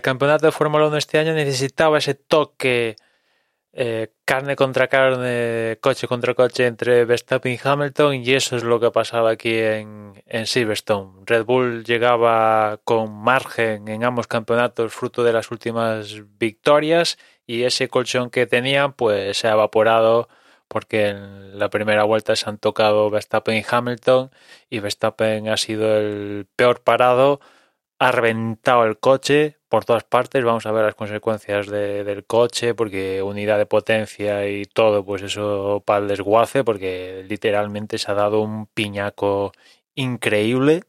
el campeonato de Fórmula 1 este año necesitaba ese toque eh, carne contra carne, coche contra coche entre Verstappen y Hamilton y eso es lo que pasaba aquí en, en Silverstone. Red Bull llegaba con margen en ambos campeonatos fruto de las últimas victorias y ese colchón que tenían pues se ha evaporado porque en la primera vuelta se han tocado Verstappen y Hamilton y Verstappen ha sido el peor parado ha reventado el coche por todas partes. Vamos a ver las consecuencias del coche, porque unidad de potencia y todo, pues eso para el desguace, porque literalmente se ha dado un piñaco increíble.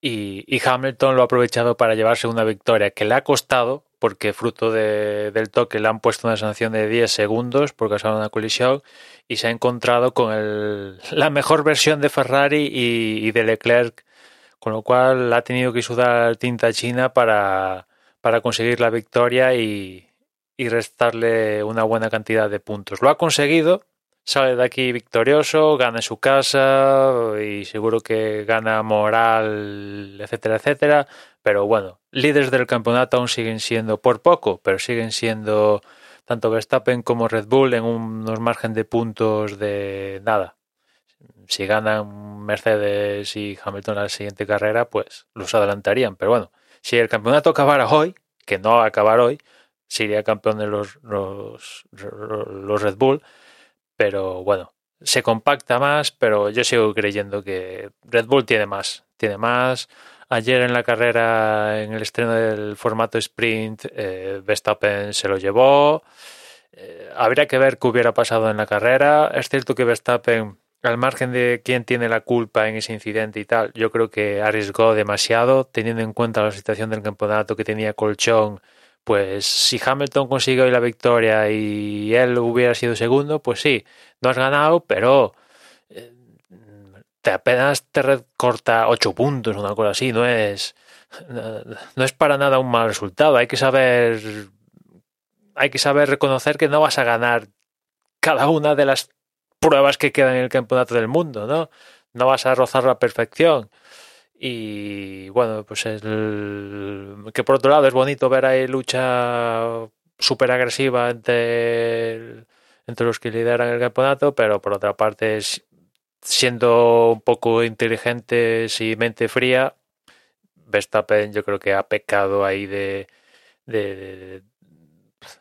Y, Hamilton lo ha aprovechado para llevarse una victoria que le ha costado, porque fruto del toque le han puesto una sanción de 10 segundos por causar una colisión y se ha encontrado con el, la mejor versión de Ferrari y de Leclerc con lo cual ha tenido que sudar tinta china para, para conseguir la victoria y, y restarle una buena cantidad de puntos. Lo ha conseguido, sale de aquí victorioso, gana en su casa y seguro que gana moral, etcétera, etcétera. Pero bueno, líderes del campeonato aún siguen siendo por poco, pero siguen siendo tanto Verstappen como Red Bull en unos margen de puntos de nada, si ganan Mercedes y Hamilton la siguiente carrera, pues los adelantarían. Pero bueno, si el campeonato acabara hoy, que no va a acabar hoy, sería campeón de los, los, Red Bull. Pero bueno, se compacta más, pero yo sigo creyendo que Red Bull tiene más. Tiene más. Ayer en la carrera, en el estreno del formato sprint, eh, Verstappen se lo llevó. Eh, habría que ver qué hubiera pasado en la carrera. Es cierto que Verstappen al margen de quién tiene la culpa en ese incidente y tal, yo creo que arriesgó demasiado, teniendo en cuenta la situación del campeonato que tenía colchón. Pues si Hamilton consiguió la victoria y él hubiera sido segundo, pues sí, no has ganado, pero eh, te apenas te recorta ocho puntos, una cosa así, no es no es para nada un mal resultado. Hay que saber hay que saber reconocer que no vas a ganar cada una de las pruebas que quedan en el campeonato del mundo, ¿no? No vas a rozar la perfección. Y bueno, pues el, que por otro lado es bonito ver ahí lucha súper agresiva entre, los que lideran el campeonato, pero por otra parte, siendo un poco inteligentes y mente fría, Verstappen yo creo que ha pecado ahí de, de,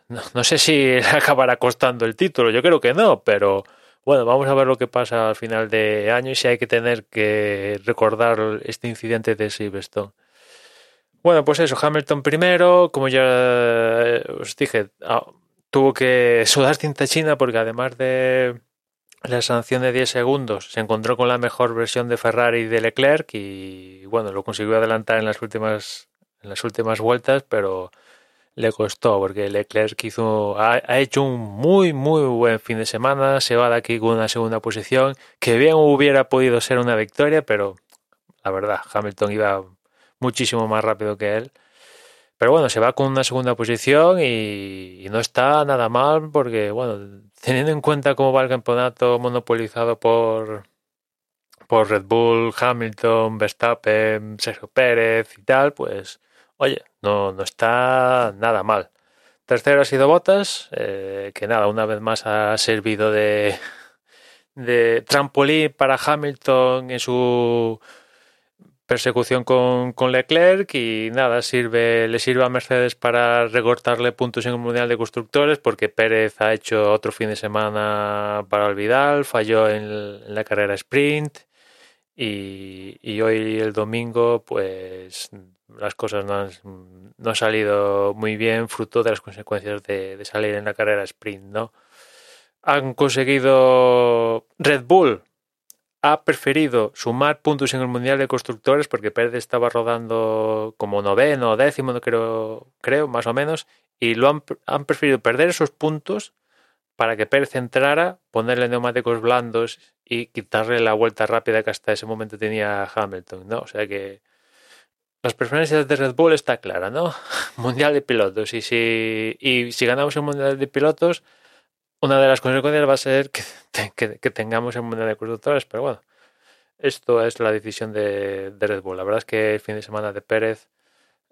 no, no, sé si acabará costando el título, yo creo que no, pero bueno, vamos a ver lo que pasa al final de año y si hay que tener que recordar este incidente de Silverstone. Bueno, pues eso, Hamilton primero, como ya eh, os dije, ah, tuvo que sudar tinta china porque además de la sanción de 10 segundos, se encontró con la mejor versión de Ferrari y de Leclerc y bueno, lo consiguió adelantar en las últimas en las últimas vueltas, pero le costó porque Leclerc hizo, ha, hecho un muy muy buen fin de semana, se va de aquí con una segunda posición, que bien hubiera podido ser una victoria, pero la verdad, Hamilton iba muchísimo más rápido que él. Pero bueno, se va con una segunda posición y, no está nada mal porque, bueno, teniendo en cuenta cómo va el campeonato monopolizado por, por Red Bull, Hamilton, Verstappen, Sergio Pérez y tal, pues Oye, no, no está nada mal. Tercero ha sido Botas, eh, que nada, una vez más ha servido de, trampolín para Hamilton en su persecución con, con, Leclerc y nada, sirve, le sirve a Mercedes para recortarle puntos en el Mundial de Constructores porque Pérez ha hecho otro fin de semana para el Vidal, falló en, en la carrera sprint y, y, hoy el domingo pues las cosas no han, no salido muy bien fruto de las consecuencias de, salir en la carrera sprint, ¿no? Han conseguido Red Bull ha preferido sumar puntos en el Mundial de Constructores porque Pérez estaba rodando como noveno o décimo, no creo, creo, más o menos, y lo han, han preferido perder esos puntos para que Pérez entrara, ponerle neumáticos blandos y quitarle la vuelta rápida que hasta ese momento tenía Hamilton, ¿no? O sea que las preferencias de Red Bull está clara, ¿no? Mundial de pilotos. Y si, y si ganamos el Mundial de pilotos, una de las consecuencias va a ser que, que, tengamos el Mundial de constructores. Pero bueno, esto es la decisión de, Red Bull. La verdad es que el fin de semana de Pérez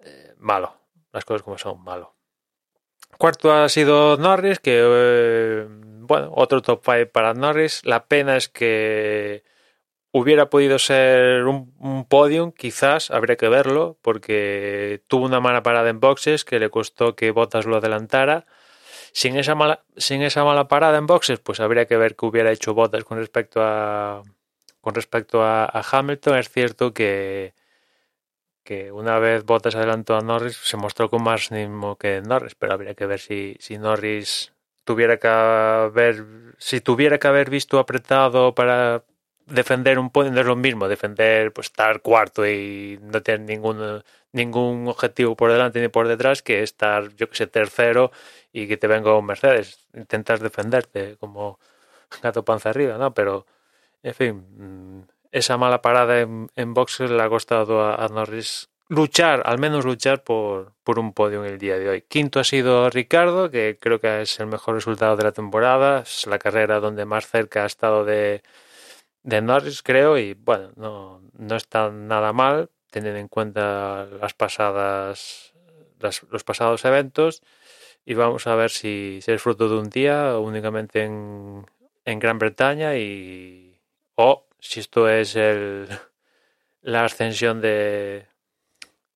eh, malo. Las cosas como son, malo. Cuarto ha sido Norris, que eh, bueno, otro top 5 para Norris. La pena es que hubiera podido ser un, podium, quizás, habría que verlo, porque tuvo una mala parada en boxes que le costó que Bottas lo adelantara. Sin esa mala, sin esa mala parada en boxes, pues habría que ver qué hubiera hecho Bottas con respecto a con respecto a Hamilton. Es cierto que que una vez Bottas adelantó a Norris se mostró con más ánimo que Norris, pero habría que ver si, si Norris tuviera que haber si tuviera que haber visto apretado para defender un podio no es lo mismo defender pues estar cuarto y no tener ningún ningún objetivo por delante ni por detrás que estar yo que sé tercero y que te venga un Mercedes intentas defenderte como gato panza arriba no pero en fin mm, esa mala parada en, en boxes le ha costado a, Norris luchar, al menos luchar por, por un podio en el día de hoy. Quinto ha sido Ricardo, que creo que es el mejor resultado de la temporada. Es la carrera donde más cerca ha estado de, de Norris, creo, y bueno, no, no está nada mal, teniendo en cuenta las pasadas, los pasados eventos. Y vamos a ver si, si es fruto de un día únicamente en, en Gran Bretaña y o si esto es el, la ascensión de...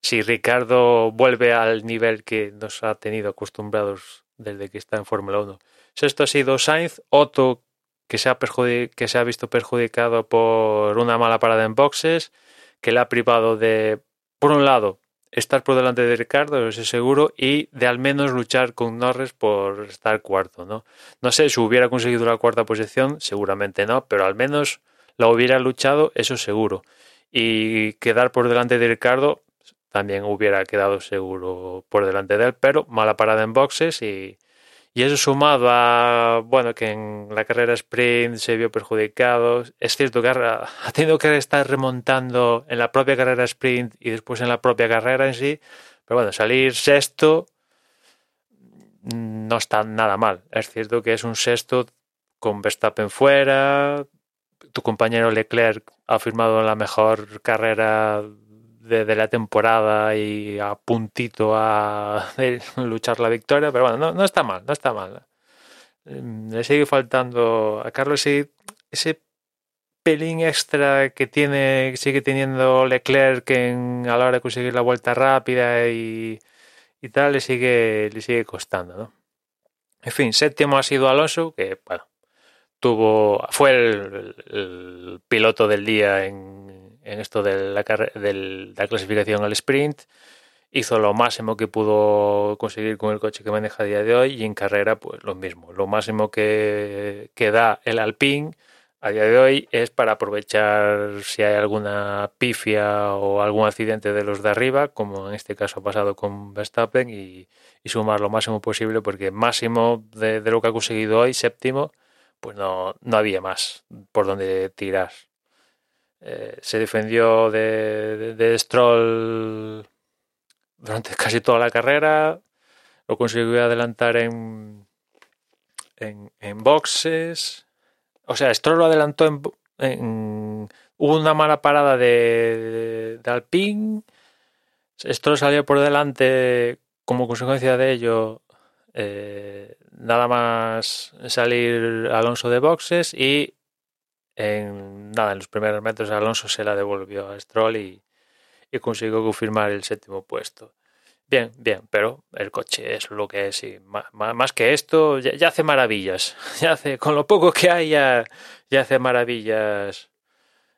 Si Ricardo vuelve al nivel que nos ha tenido acostumbrados desde que está en Fórmula 1. Esto ha sido Sainz, Otto que se, ha que se ha visto perjudicado por una mala parada en boxes, que le ha privado de, por un lado, estar por delante de Ricardo, eso es seguro, y de al menos luchar con Norris por estar cuarto, ¿no? No sé si hubiera conseguido la cuarta posición, seguramente no, pero al menos la hubiera luchado, eso seguro. Y quedar por delante de Ricardo también hubiera quedado seguro por delante de él, pero mala parada en boxes y, y eso sumado a, bueno, que en la carrera sprint se vio perjudicado. Es cierto que ha tenido que estar remontando en la propia carrera sprint y después en la propia carrera en sí. Pero bueno, salir sexto no está nada mal. Es cierto que es un sexto con Verstappen fuera, tu compañero Leclerc ha firmado la mejor carrera de, la temporada y a puntito a luchar la victoria, pero bueno, no, está mal, no está mal. Mm, le sigue faltando a Carlos ese, ese pelín extra que tiene, sigue teniendo Leclerc en, a la hora de conseguir la vuelta rápida y, y tal, le sigue, le sigue costando, ¿no? En fin, séptimo ha sido Alonso, que bueno, tuvo fue el, piloto del día en, en esto de la, la clasificación al sprint hizo lo máximo que pudo conseguir con el coche que maneja a día de hoy y en carrera pues lo mismo lo máximo que, da el Alpine a día de hoy es para aprovechar si hay alguna pifia o algún accidente de los de arriba, como en este caso ha pasado con Verstappen, y, y sumar lo máximo posible, porque máximo de, de, lo que ha conseguido hoy, séptimo, pues no, no había más por donde tirar. Eh, se defendió de, de, Stroll durante casi toda la carrera, lo consiguió adelantar en, en, boxes. O sea, Stroll lo adelantó en, en hubo una mala parada de, de, Alpine. Stroll salió por delante como consecuencia de ello. Eh, nada más salir Alonso de boxes y en nada, en los primeros metros Alonso se la devolvió a Stroll y, consiguió confirmar el séptimo puesto. Bien, bien, pero el coche es lo que es y más, que esto ya, hace maravillas. Ya hace, con lo poco que hay ya, hace maravillas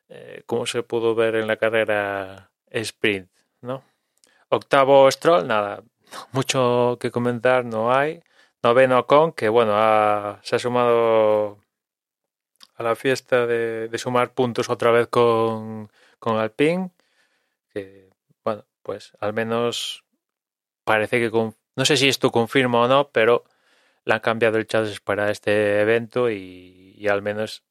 eh, como se pudo ver en la carrera sprint, ¿no? Octavo Stroll, nada, mucho que comentar no hay. Noveno con, que bueno, se ha sumado a la fiesta de, sumar puntos otra vez con, con Alpine, que bueno, pues al menos parece que con, no sé si esto confirma o no, pero le han cambiado el chasis para este evento y, al menos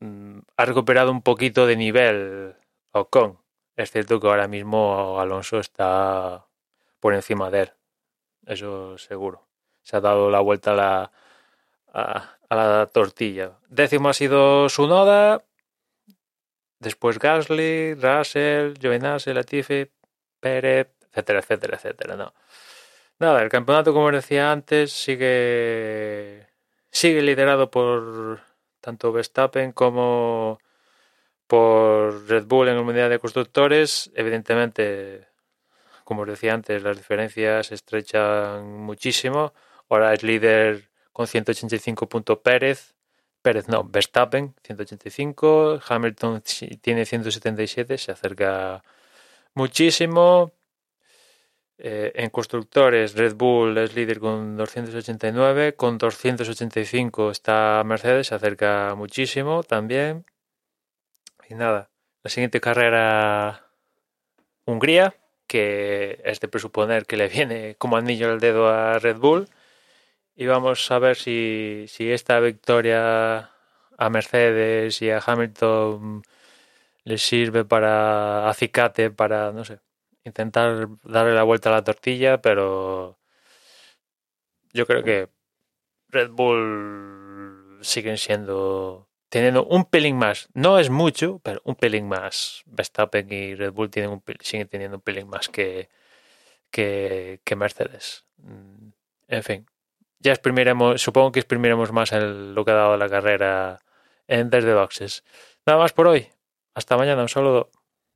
mm, ha recuperado un poquito de nivel Ocon. Es cierto que ahora mismo Alonso está por encima de él, eso seguro se ha dado la vuelta a la, la tortilla. Décimo ha sido Sunoda, después Gasly, Russell, Giovinazzi, Latifi, Pérez, etcétera, etcétera, etcétera, ¿no? Nada, el campeonato, como decía antes, sigue, sigue liderado por tanto Verstappen como por Red Bull en el Mundial de Constructores. Evidentemente, como os decía antes, las diferencias se estrechan muchísimo. Ahora es líder con 185 puntos Pérez. Pérez no, Verstappen 185, Hamilton tiene 177, se acerca muchísimo. Eh, en constructores, Red Bull es líder con 289, con 285 está Mercedes, se acerca muchísimo también. Y nada, la siguiente carrera, Hungría, que es de presuponer que le viene como anillo al dedo a Red Bull. Y vamos a ver si, si esta victoria a Mercedes y a Hamilton les sirve para acicate, para, no sé, intentar darle la vuelta a la tortilla, pero yo creo que Red Bull siguen siendo teniendo un pelín más. No es mucho, pero un pelín más. Verstappen y Red Bull tienen un, siguen teniendo un pelín más que, que, que Mercedes. Mm, en fin, ya exprimiremos, supongo que exprimiremos más el, lo que ha dado la carrera en desde boxes. Nada más por hoy. Hasta mañana, un saludo.